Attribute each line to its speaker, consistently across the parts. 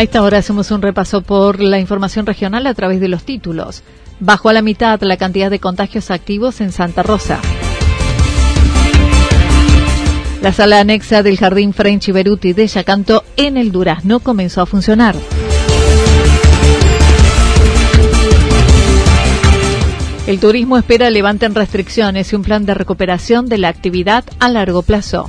Speaker 1: A esta hora hacemos un repaso por la información regional a través de los títulos. Bajo a la mitad la cantidad de contagios activos en Santa Rosa. La sala anexa del Jardín French Beruti de Yacanto en el Durazno comenzó a funcionar. El turismo espera levanten restricciones y un plan de recuperación de la actividad a largo plazo.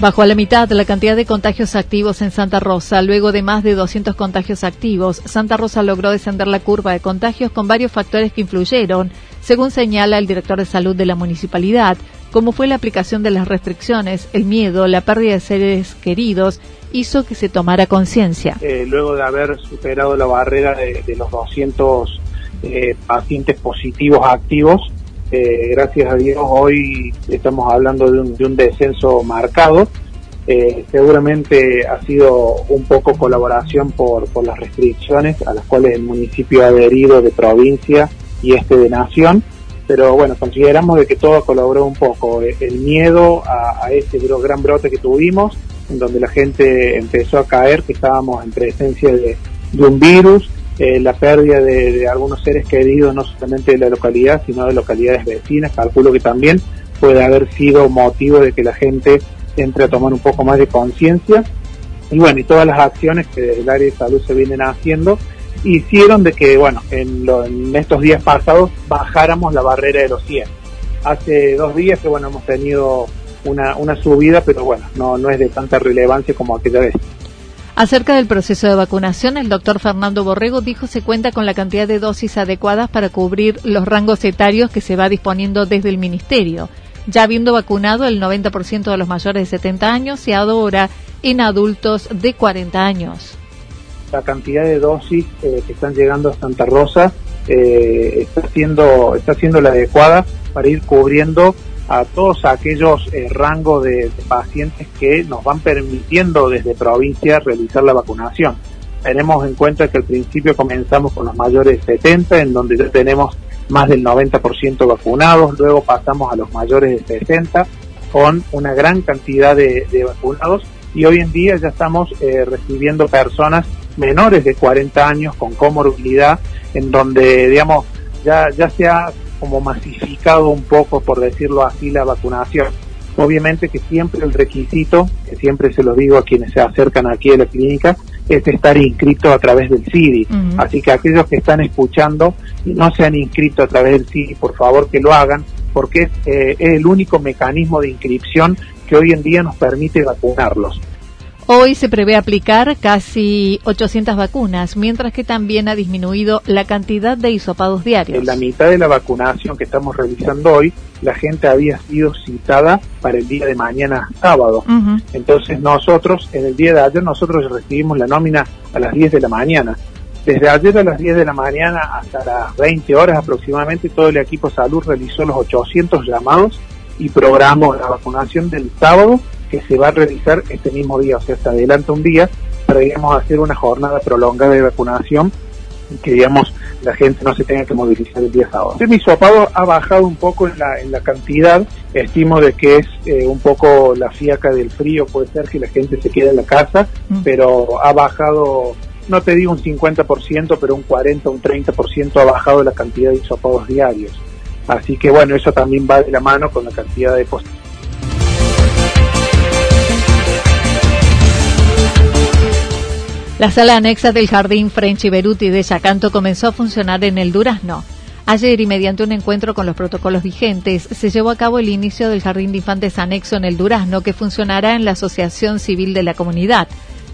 Speaker 1: Bajo a la mitad la cantidad de contagios activos en Santa Rosa, luego de más de 200 contagios activos, Santa Rosa logró descender la curva de contagios con varios factores que influyeron, según señala el director de salud de la municipalidad, como fue la aplicación de las restricciones, el miedo, la pérdida de seres queridos, hizo que se tomara conciencia.
Speaker 2: Eh, luego de haber superado la barrera de, los 200 eh, pacientes positivos activos, eh, gracias a Dios hoy estamos hablando de un, descenso marcado. Eh, seguramente ha sido un poco colaboración por, por las restricciones a las cuales el municipio ha adherido de provincia y este de nación, pero bueno, consideramos de que todo colaboró un poco. El miedo a, ese gran brote que tuvimos, en donde la gente empezó a caer, que estábamos en presencia de, de un virus, eh, la pérdida de, algunos seres queridos, no solamente de la localidad, sino de localidades vecinas. Calculo que también puede haber sido motivo de que la gente entre a tomar un poco más de conciencia. Y bueno, y todas las acciones que desde el área de salud se vienen haciendo hicieron de que, bueno, en, en estos días pasados bajáramos la barrera de los 100. Hace dos días que, bueno, hemos tenido una, una subida, pero bueno, no, no es de tanta relevancia como aquella vez.
Speaker 1: Acerca del proceso de vacunación, el doctor Fernando Borrego dijo se cuenta con la cantidad de dosis adecuadas para cubrir los rangos etarios que se va disponiendo desde el Ministerio, ya habiendo vacunado el 90% de los mayores de 70 años y ahora en adultos de 40 años.
Speaker 2: La cantidad de dosis eh, que están llegando a Santa Rosa eh, está, siendo, está siendo la adecuada para ir cubriendo a todos aquellos eh, rangos de, pacientes que nos van permitiendo desde provincia realizar la vacunación. Tenemos en cuenta que al principio comenzamos con los mayores de 70, en donde ya tenemos más del 90% vacunados, luego pasamos a los mayores de 60 con una gran cantidad de, vacunados y hoy en día ya estamos eh, recibiendo personas menores de 40 años con comorbilidad, en donde, digamos, ya, ya se ha como masificado un poco, por decirlo así, la vacunación. Obviamente que siempre el requisito, que siempre se lo digo a quienes se acercan aquí a la clínica, es estar inscrito a través del CIDI. Así que aquellos que están escuchando y no se han inscrito a través del CIDI, por favor que lo hagan, porque es, eh, es el único mecanismo de inscripción que hoy en día nos permite vacunarlos.
Speaker 1: Hoy se prevé aplicar casi 800 vacunas, mientras que también ha disminuido la cantidad de hisopados diarios.
Speaker 2: En la mitad de la vacunación que estamos realizando hoy, la gente había sido citada para el día de mañana sábado. Entonces nosotros, en el día de ayer, nosotros recibimos la nómina a las 10 de la mañana. Desde ayer a las 10 de la mañana hasta las 20 horas aproximadamente, todo el equipo de salud realizó los 800 llamados y programó la vacunación del sábado que se va a realizar este mismo día, o sea, se adelanta un día, pero a hacer una jornada prolongada de vacunación que digamos la gente no se tenga que movilizar el día sábado. El hisopado ha bajado un poco en la, en la cantidad, estimo de que es eh, un poco la fiaca del frío, puede ser que la gente se quede en la casa, mm. pero ha bajado, no te digo un 50%, pero un 40, un 30% ha bajado la cantidad de hisopados diarios. Así que bueno, eso también va de la mano con la cantidad de
Speaker 1: La sala anexa del Jardín French y Beruti de Yacanto comenzó a funcionar en el Durazno. Ayer y mediante un encuentro con los protocolos vigentes, se llevó a cabo el inicio del Jardín de Infantes Anexo en el Durazno, que funcionará en la Asociación Civil de la Comunidad.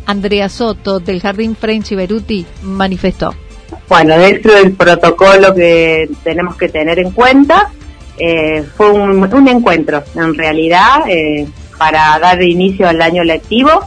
Speaker 1: Andrea Soto, del Jardín French y Beruti, manifestó.
Speaker 3: Bueno, dentro del protocolo que tenemos que tener en cuenta, eh, fue un, encuentro, en realidad, eh, para dar inicio al año lectivo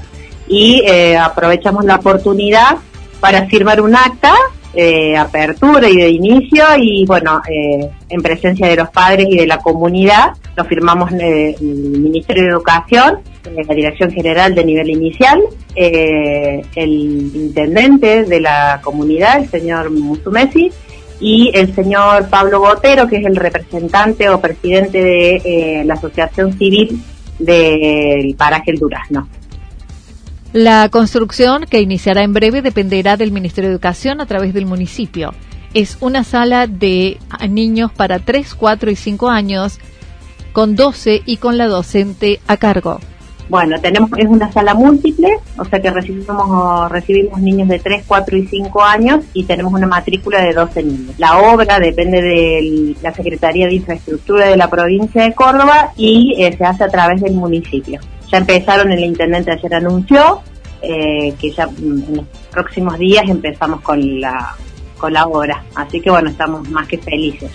Speaker 3: y eh, aprovechamos la oportunidad para firmar un acta de apertura y de inicio y bueno, eh, en presencia de los padres y de la comunidad, lo firmamos el Ministerio de Educación, la Dirección General de Nivel Inicial, eh, el intendente de la comunidad, el señor Musumesi, y el señor Pablo Botero, que es el representante o presidente de la Asociación Civil del Paraje El Durazno.
Speaker 1: La construcción, que iniciará en breve, dependerá del Ministerio de Educación a través del municipio. Es una sala de niños para 3, 4 y 5 años, con 12 y con la docente a cargo.
Speaker 3: Bueno, tenemos es una sala múltiple, o sea que recibimos recibimos niños de 3, 4 y 5 años y tenemos una matrícula de 12 niños. La obra depende de la Secretaría de Infraestructura de la provincia de Córdoba y eh, se hace a través del municipio ya empezaron, el intendente ayer anunció eh, que ya mm, en los próximos días empezamos con la, con la obra. Así que bueno, estamos más que felices.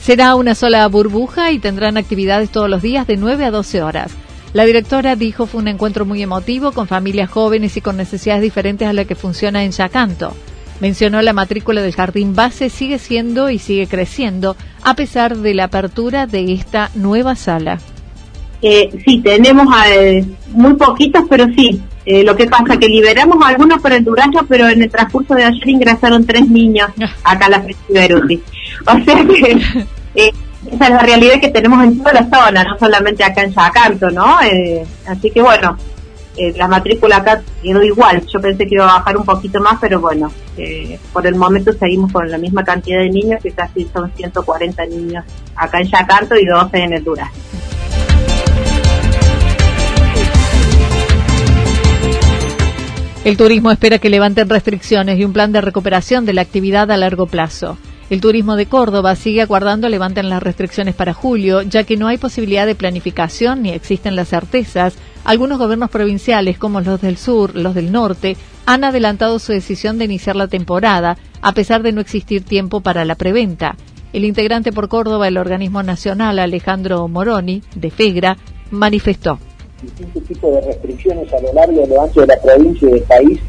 Speaker 1: Será una sola burbuja y tendrán actividades todos los días de 9 a 12 horas. La directora dijo fue un encuentro muy emotivo con familias jóvenes y con necesidades diferentes a la que funciona en Yacanto. Mencionó la matrícula del jardín base sigue siendo y sigue creciendo a pesar de la apertura de esta nueva sala.
Speaker 3: Eh, sí, tenemos eh, muy poquitos, pero sí. Eh, lo que pasa que liberamos algunos por el Durazno, pero en el transcurso de ayer ingresaron tres niños acá a la Beruti. O sea que eh, esa es la realidad que tenemos en toda la zona, no solamente acá en Yacanto, ¿no? así que bueno, la matrícula acá quedó igual. Yo pensé que iba a bajar un poquito más, pero bueno, por el momento seguimos con la misma cantidad de niños, que casi son 140 niños acá en Yacanto y 12 en el Durazno.
Speaker 1: El turismo espera que levanten restricciones y un plan de recuperación de la actividad a largo plazo. El turismo de Córdoba sigue aguardando levanten las restricciones para julio, ya que no hay posibilidad de planificación ni existen las certezas. Algunos gobiernos provinciales, como los del sur, los del norte, han adelantado su decisión de iniciar la temporada, a pesar de no existir tiempo para la preventa. El integrante por Córdoba del organismo nacional, Alejandro Moroni, de FEGRA, manifestó
Speaker 4: distintos tipos de restricciones a lo largo y a lo ancho de la provincia y del país,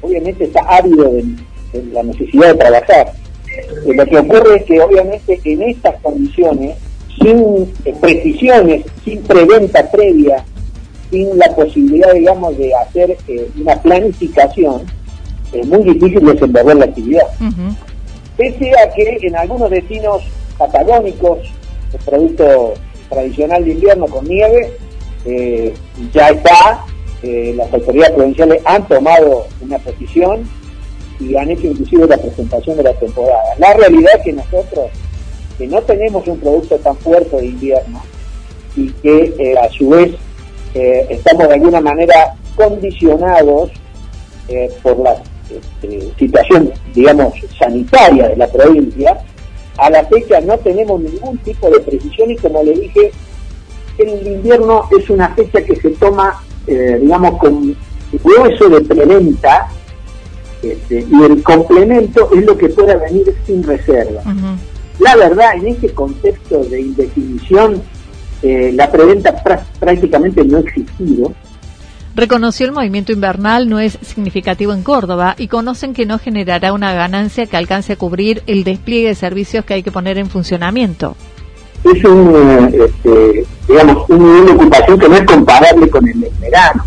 Speaker 4: obviamente está ávido de, la necesidad de trabajar. Eh, lo que ocurre es que obviamente en estas condiciones, sin eh, precisiones, sin preventa previa, sin la posibilidad, digamos, de hacer eh, una planificación, es muy difícil desenvolver la actividad. Pese a que en algunos destinos patagónicos, el producto tradicional de invierno con nieve, eh, ya está, eh, las autoridades provinciales han tomado una posición y han hecho inclusive la presentación de la temporada. La realidad es que nosotros, que no tenemos un producto tan fuerte de invierno y que eh, a su vez estamos de alguna manera condicionados por la este, situación, digamos, sanitaria de la provincia, a la fecha no tenemos ningún tipo de precisión y como le dije, el invierno es una fecha que se toma, eh, digamos, con hueso de preventa este, y el complemento es lo que pueda venir sin reserva. La verdad, en este contexto de indefinición, eh, la preventa prácticamente no ha existido.
Speaker 1: Reconoció el movimiento invernal no es significativo en Córdoba y conocen que no generará una ganancia que alcance a cubrir el despliegue de servicios que hay que poner en funcionamiento
Speaker 4: es un, este, digamos, un nivel de ocupación que no es comparable con el del verano.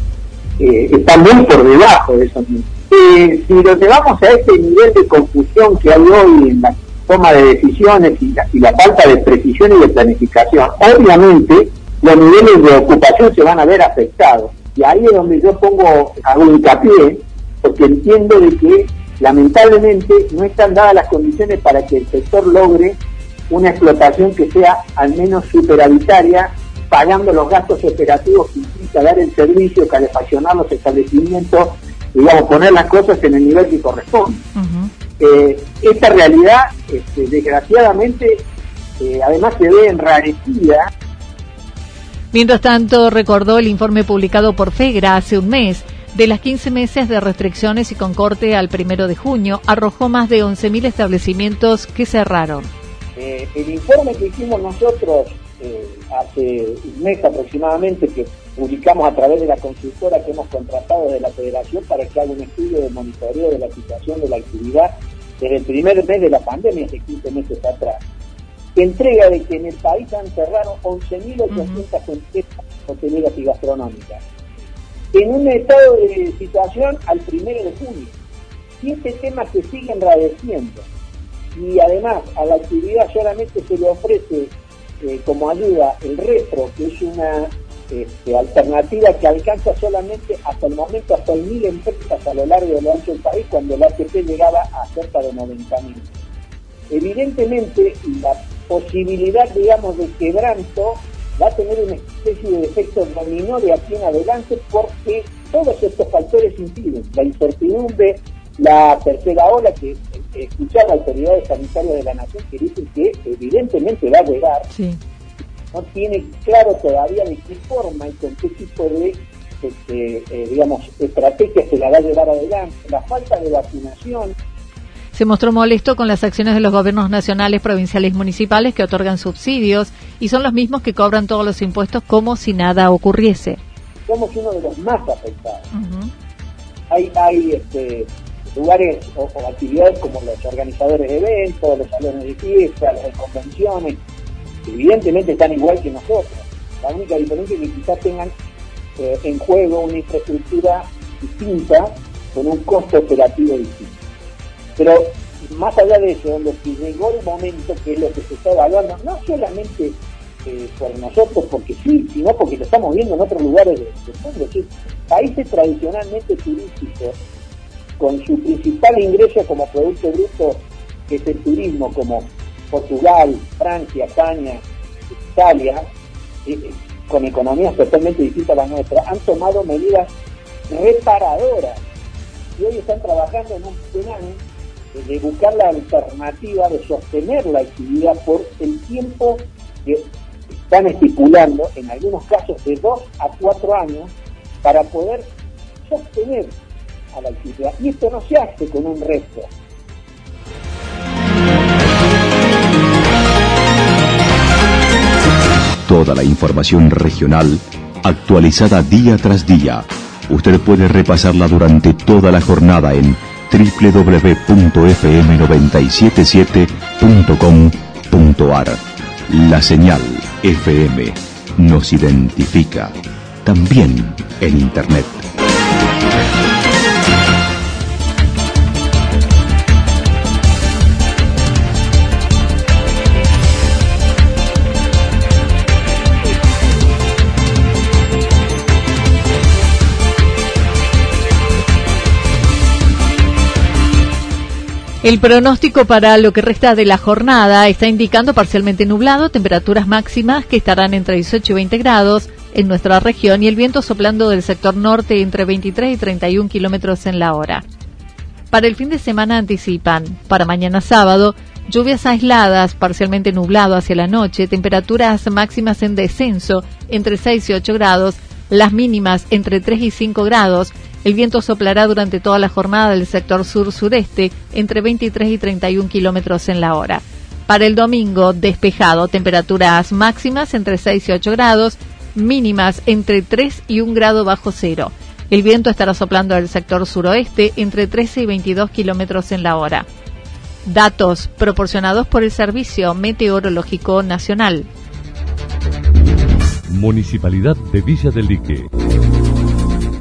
Speaker 4: Eh, está muy por debajo de eso. eh, si lo llevamos a este nivel de confusión que hay hoy en la toma de decisiones y la, falta de precisión y de planificación, obviamente los niveles de ocupación se van a ver afectados. Y ahí es donde yo pongo, hago hincapié, porque entiendo de que lamentablemente no están dadas las condiciones para que el sector logre una explotación que sea al menos superavitaria, pagando los gastos operativos que implica dar el servicio, calefaccionar los establecimientos, digamos, poner las cosas en el nivel que corresponde. Eh, esta realidad, este, desgraciadamente, eh, además se ve enrarecida.
Speaker 1: Mientras tanto, recordó el informe publicado por FEGRA hace un mes de las 15 meses de restricciones y con corte al primero de junio, arrojó más de 11.000 establecimientos que cerraron.
Speaker 4: Eh, el informe que hicimos nosotros hace un mes aproximadamente, que publicamos a través de la consultora que hemos contratado de la Federación para que haga un estudio de monitoreo de la situación de la actividad desde el primer mes de la pandemia, hace 15 meses atrás. Entrega de que en el país han cerrado 11.800 empresas hoteleras y gastronómicas. En un estado de situación al primero de junio. Y este tema se sigue enradeciendo. Y además a la actividad solamente se le ofrece eh, como ayuda el retro, que es una este, alternativa que alcanza solamente hasta el momento hasta mil empresas a lo largo de lo ancho del país cuando el ATP llegaba a cerca de 90.000. Evidentemente la posibilidad, digamos, de quebranto va a tener una especie de efecto dominó de aquí en adelante porque todos estos factores impiden la incertidumbre, la tercera ola que escuchaba autoridades sanitarias de la nación que dicen que evidentemente va a llegar no tiene claro todavía de qué forma y con qué tipo de, este, eh, digamos, estrategia se la va a llevar adelante, la falta de vacunación.
Speaker 1: Se mostró molesto con las acciones de los gobiernos nacionales, provinciales y municipales que otorgan subsidios y son los mismos que cobran todos los impuestos como si nada ocurriese.
Speaker 4: Somos uno de los más afectados. Hay, hay este, lugares o, actividades como los organizadores de eventos, los salones de fiesta, las convenciones, evidentemente están igual que nosotros. La única diferencia es que quizás tengan eh, en juego una infraestructura distinta con un costo operativo distinto. Pero más allá de eso, donde si llegó el momento que es lo que se está evaluando, no solamente eh, por nosotros, porque sí, sino porque lo estamos viendo en otros lugares del mundo. países tradicionalmente turísticos, con su principal ingreso como producto bruto, que es el turismo, como Portugal, Francia, España, Italia, eh, con economías totalmente distintas a las nuestras, han tomado medidas reparadoras y hoy están trabajando en un plan de buscar la alternativa de sostener la actividad por el tiempo que están estipulando, en algunos casos de dos a cuatro años, para poder sostener a la actividad. Y esto no se hace con un resto,
Speaker 5: Toda la información regional actualizada día tras día. Usted puede repasarla durante toda la jornada en www.fm977.com.ar. La señal FM nos identifica también en Internet.
Speaker 1: El pronóstico para lo que resta de la jornada está indicando parcialmente nublado, temperaturas máximas que estarán entre 18 y 20 grados en nuestra región y el viento soplando del sector norte entre 23 y 31 kilómetros en la hora. Para el fin de semana anticipan, para mañana sábado, lluvias aisladas, parcialmente nublado hacia la noche, temperaturas máximas en descenso entre 6 y 8 grados, las mínimas entre 3 y 5 grados el viento soplará durante toda la jornada del sector sur-sureste entre 23 y 31 kilómetros en la hora. Para el domingo, despejado, temperaturas máximas entre 6 y 8 grados, mínimas entre 3 y 1 grado bajo cero. El viento estará soplando del sector suroeste entre 13 y 22 kilómetros en la hora. Datos proporcionados por el Servicio Meteorológico Nacional.
Speaker 6: Municipalidad de Villa del Lique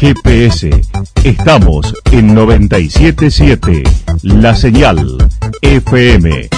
Speaker 5: GPS. Estamos en 977 La Señal FM.